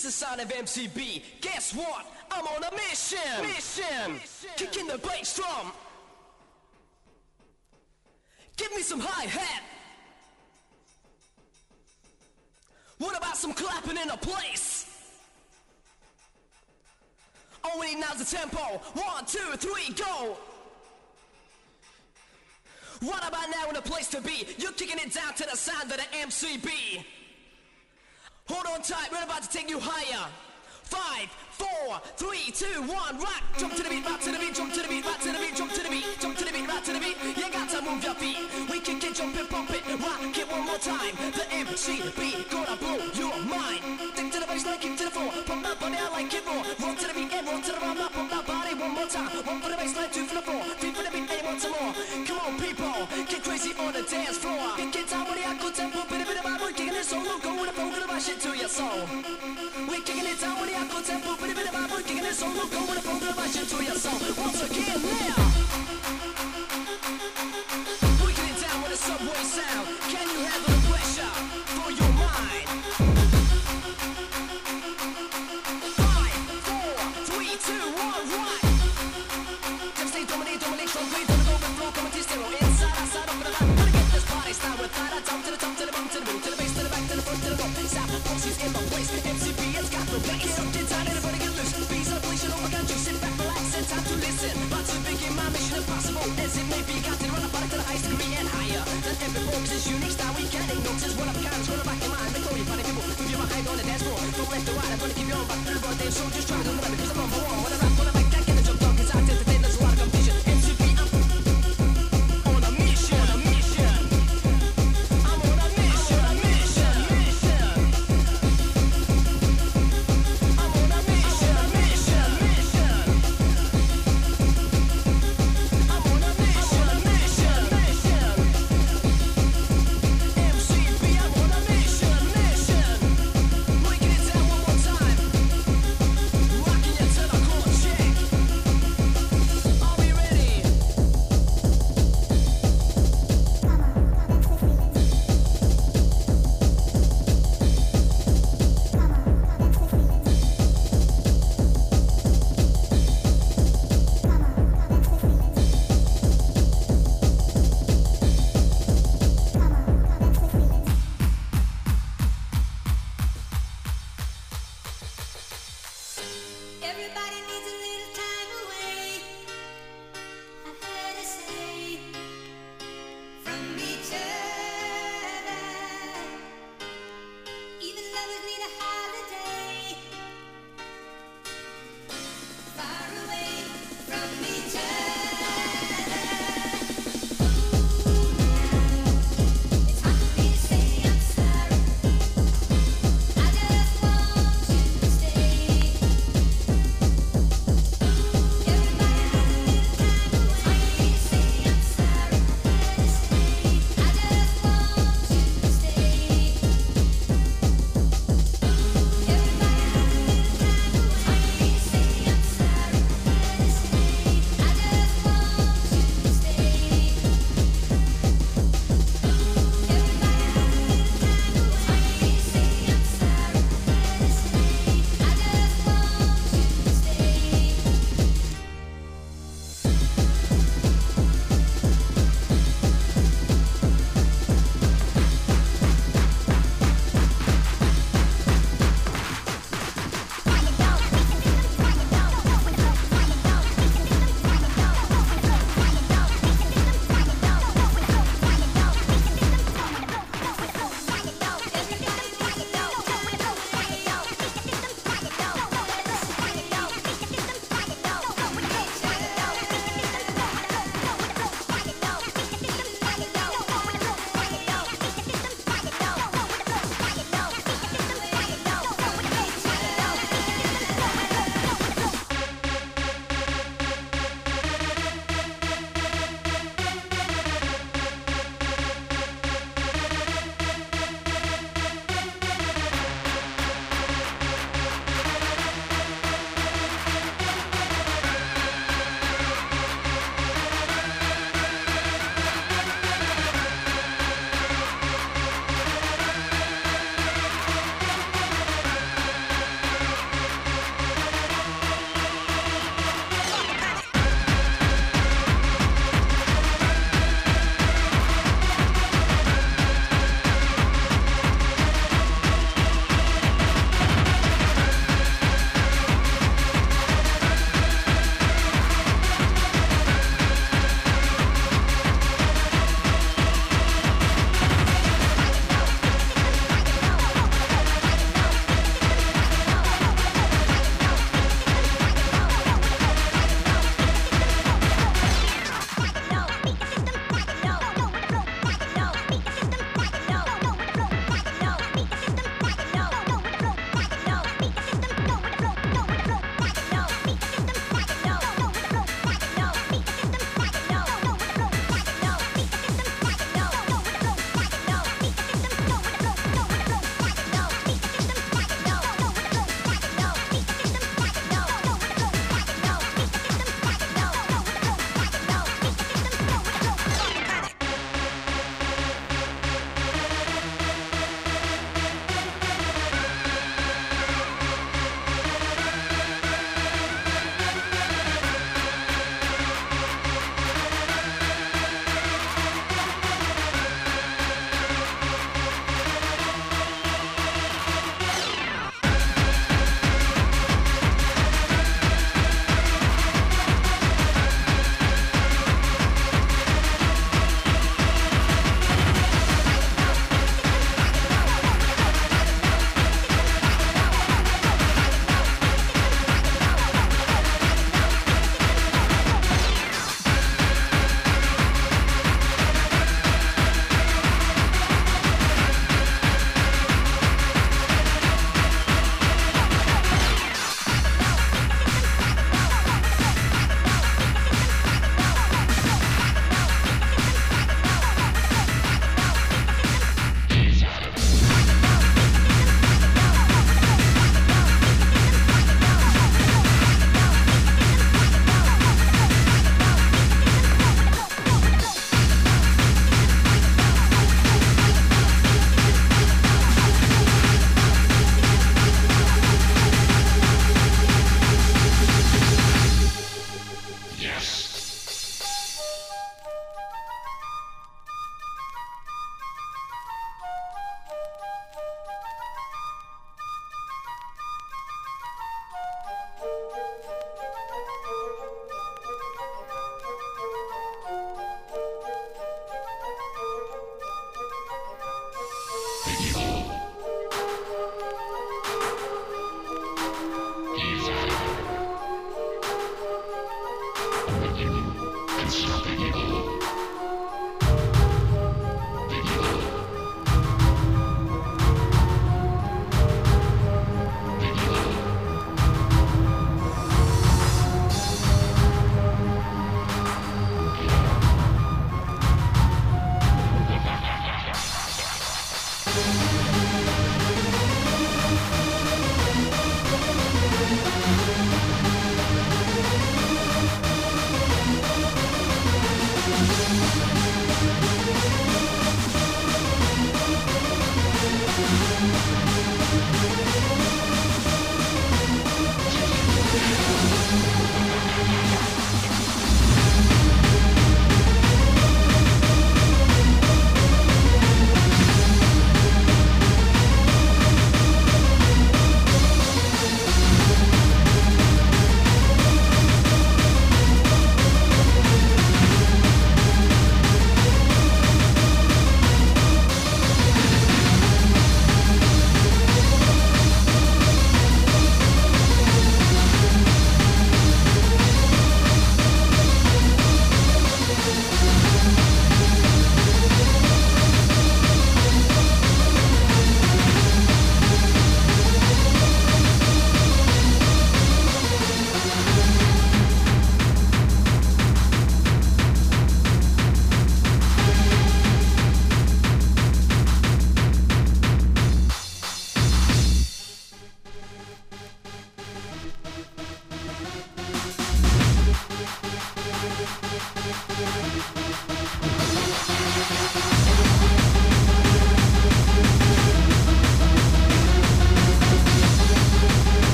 is the sound of MCB. Guess what? I'm on a mission. Mission. Kicking the bass drum. Give me some hi hat. What about some clapping in a place? All we need now's the tempo. One, two, three, go. What about now in a place to be? You're kicking it down to the sound of the MCB. Hold on tight, we're about to take you higher. Five, four, three, two, one, rock. Jump to the beat, rock to the beat, jump to the beat, rock to the beat, jump to the beat, jump to the beat, rock to the beat. You got to move your feet. We can get jump it, pump it, rock it one more time. The MCB gonna blow your mind. Stick to the bass, like kick to the floor. Pump that body, I like it more. Roll to the beat and roll to the rhyme, pump that body one more time. One for the bass, line, two for the floor. Three for the beat, and one some more. Come on, people, get crazy on the dance floor. It down with the tempo, bit of bit the it to your soul. We're kicking it down with the bit of bit of vibe, kicking it solo, go with the flow, gonna rush it to your soul. Once again, now. Breaking it down with a subway sound. Can you handle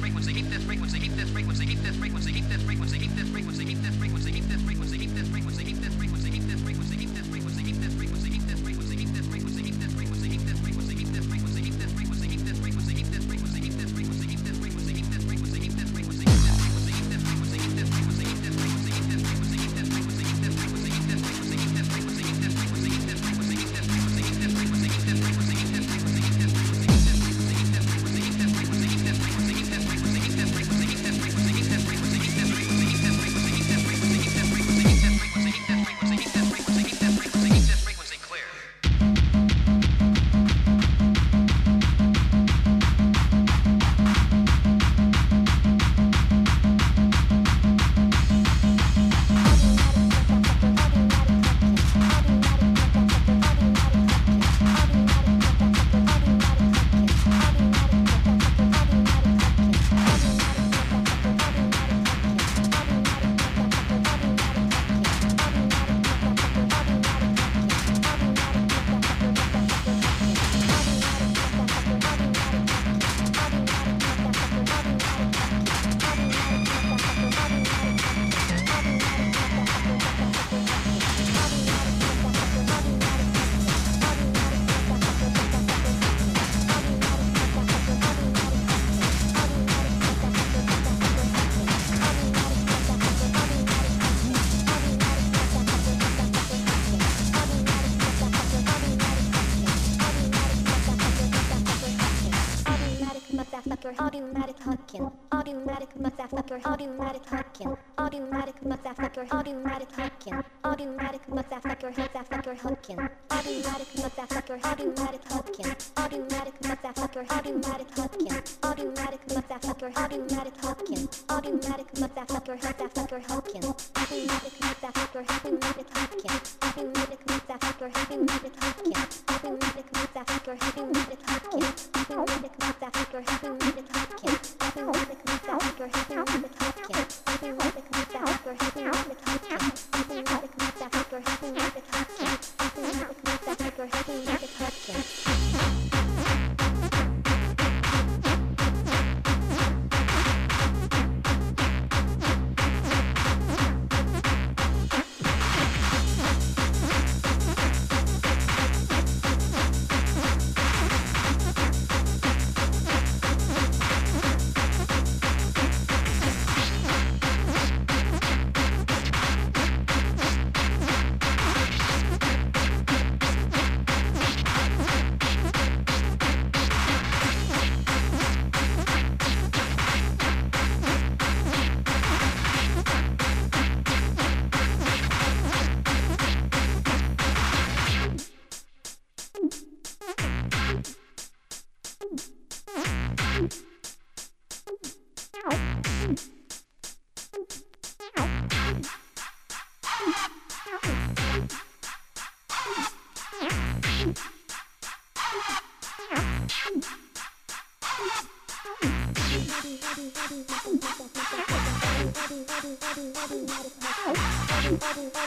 motherfucker, automatic hooking, automatic motherfucker, automatic hooking, automatic motherfucker, motherfucker hooking, automatic motherfucker, automatic hooking, automatic motherfucker, automatic hooking, automatic motherfucker, automatic hooking, automatic motherfucker, motherfucker hooking, automatic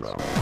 Bass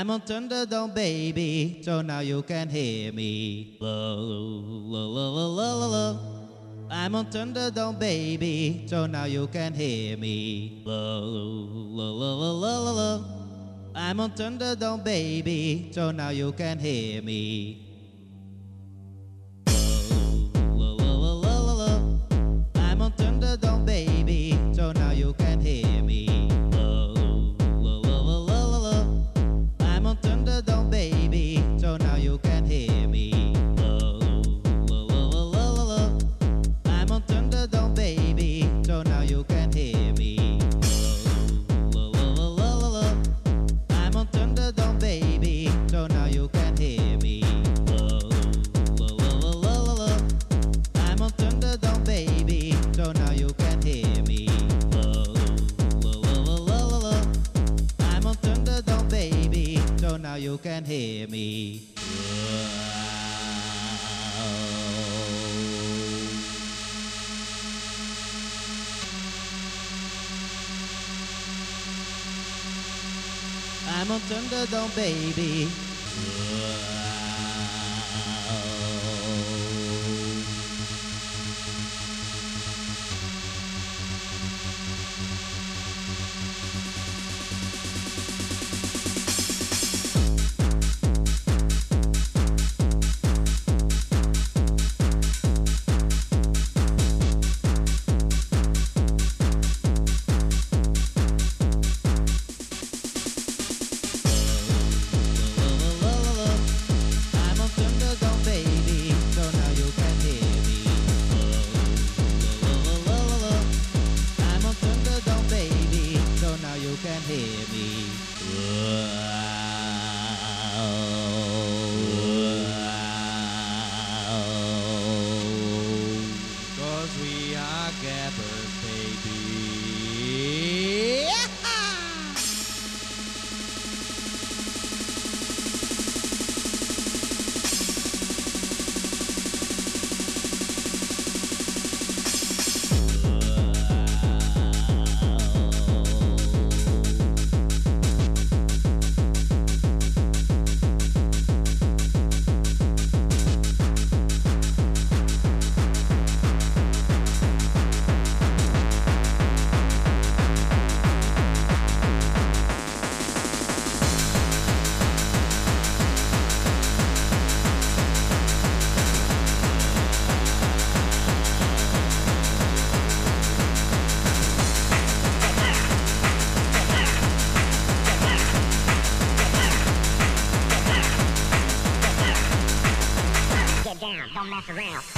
I'm on Thunderdome baby, so now you can hear me. I'm on Thunderdome baby, so now you can hear me. I'm on Thunderdome baby, so now you can hear me. I'm a thunderdome baby. Uh, don't mess around.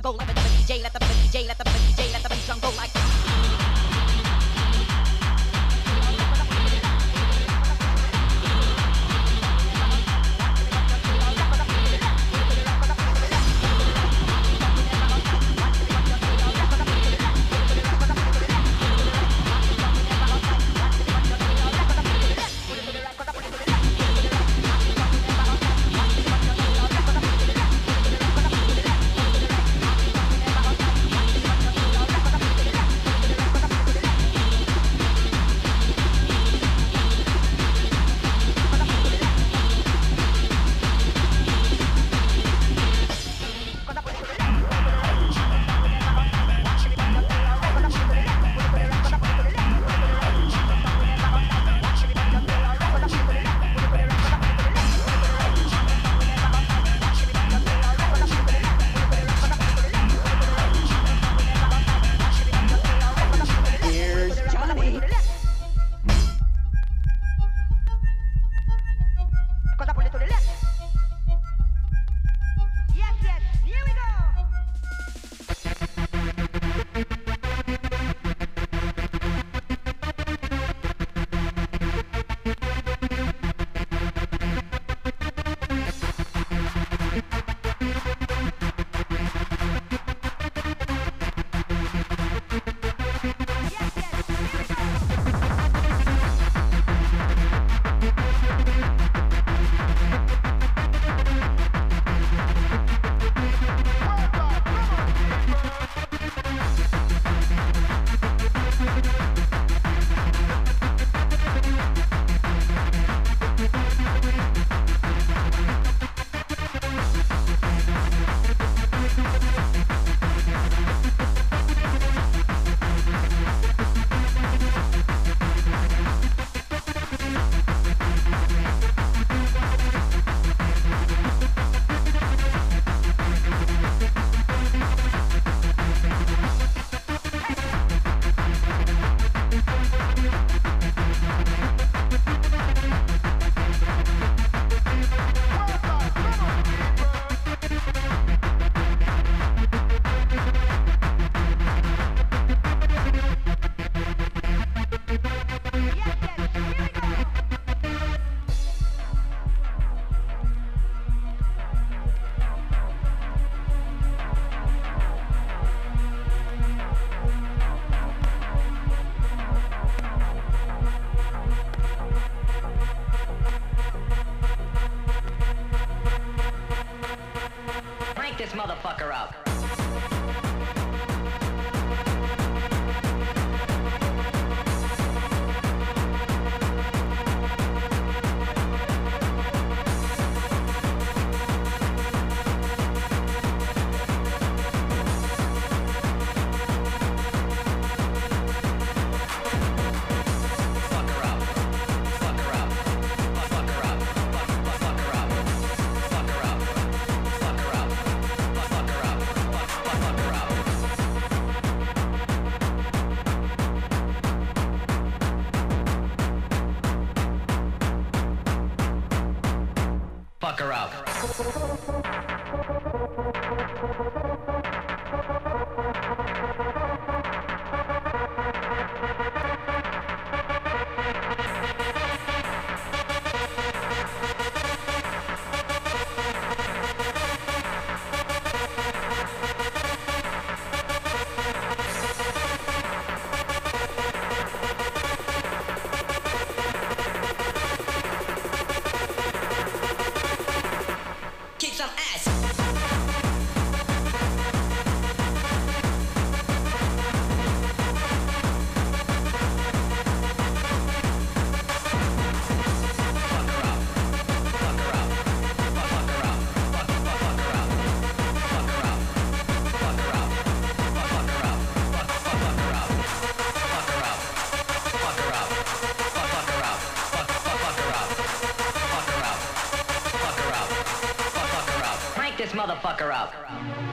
DJ let the Fuck her up. Motherfucker up.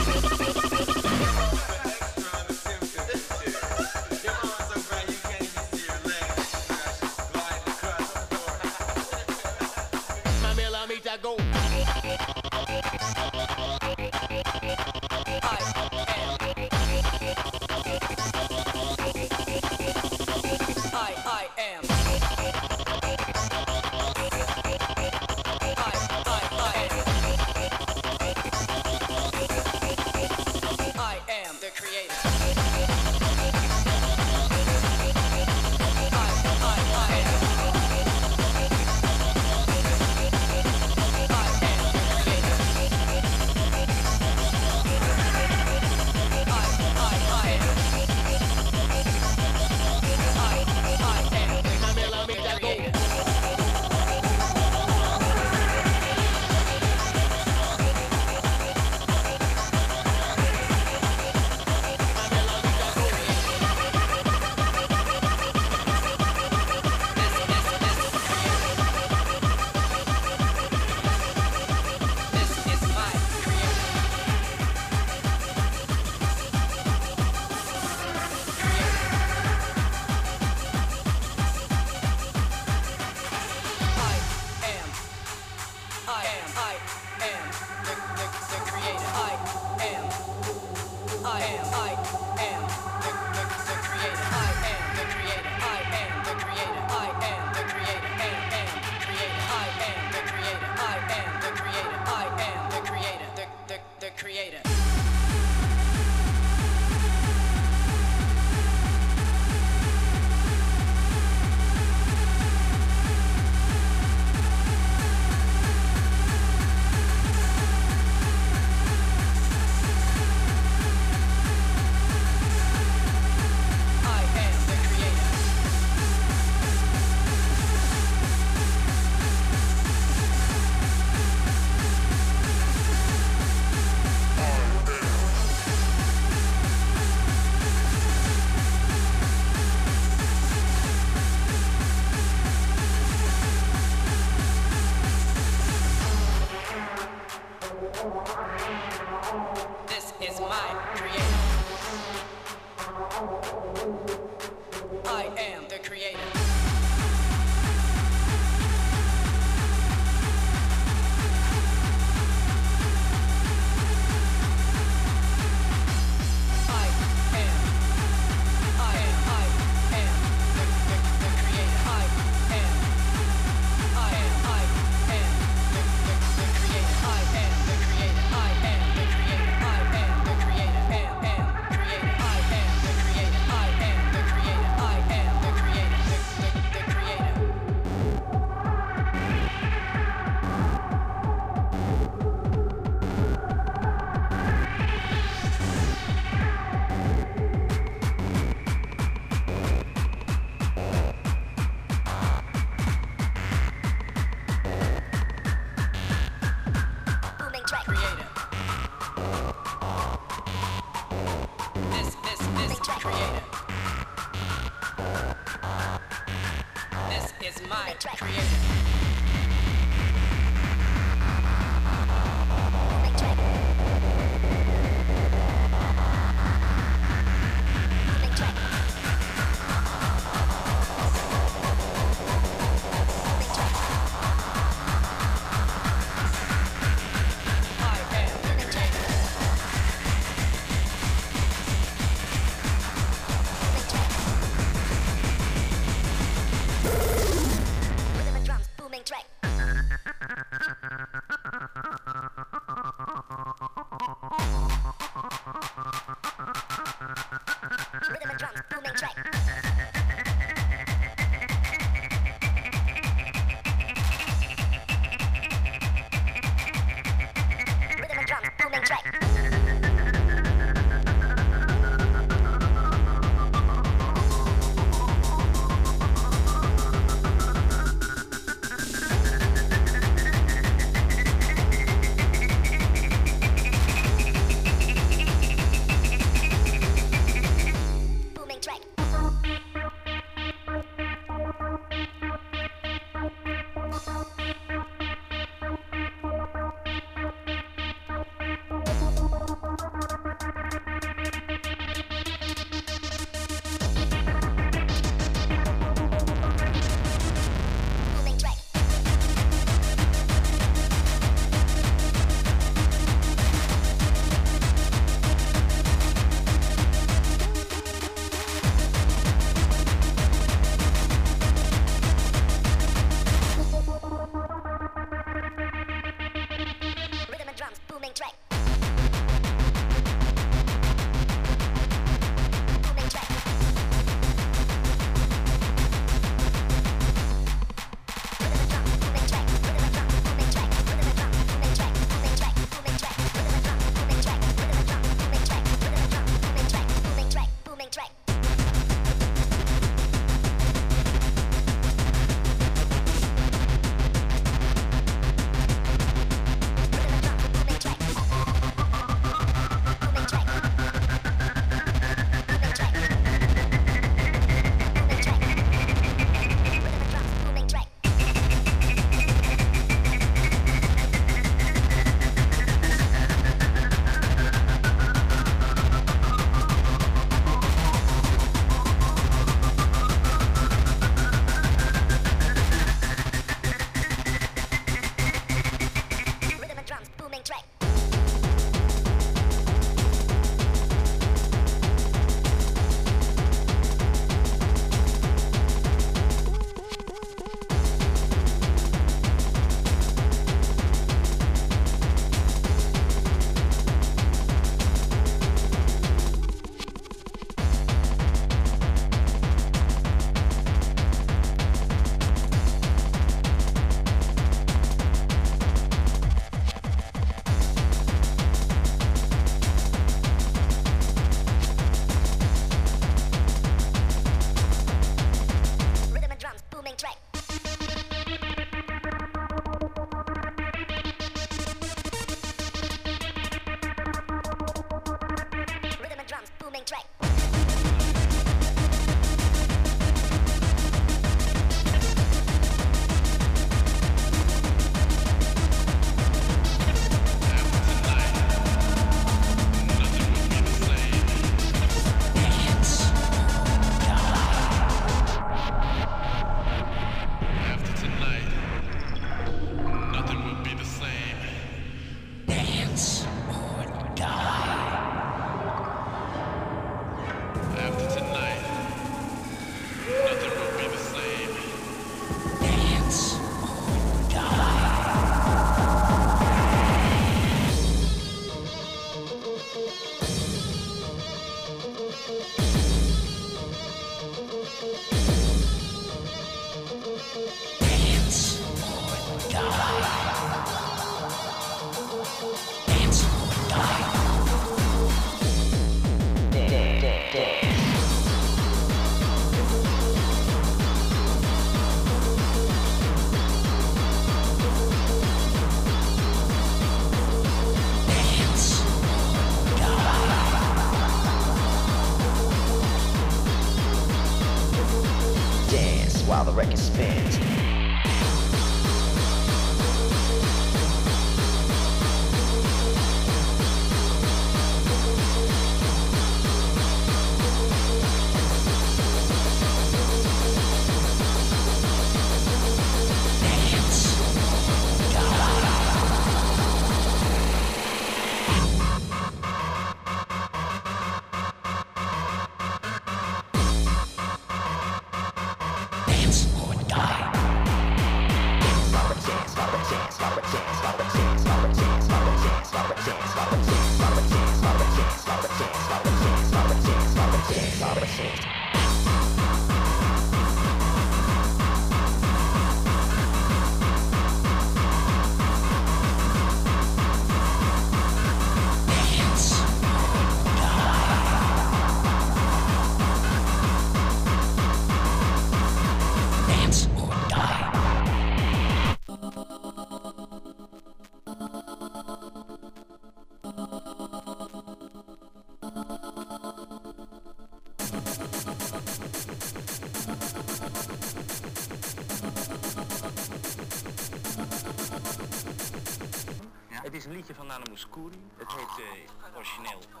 Een liedje van Nana Mouskouri. Het heet eh, origineel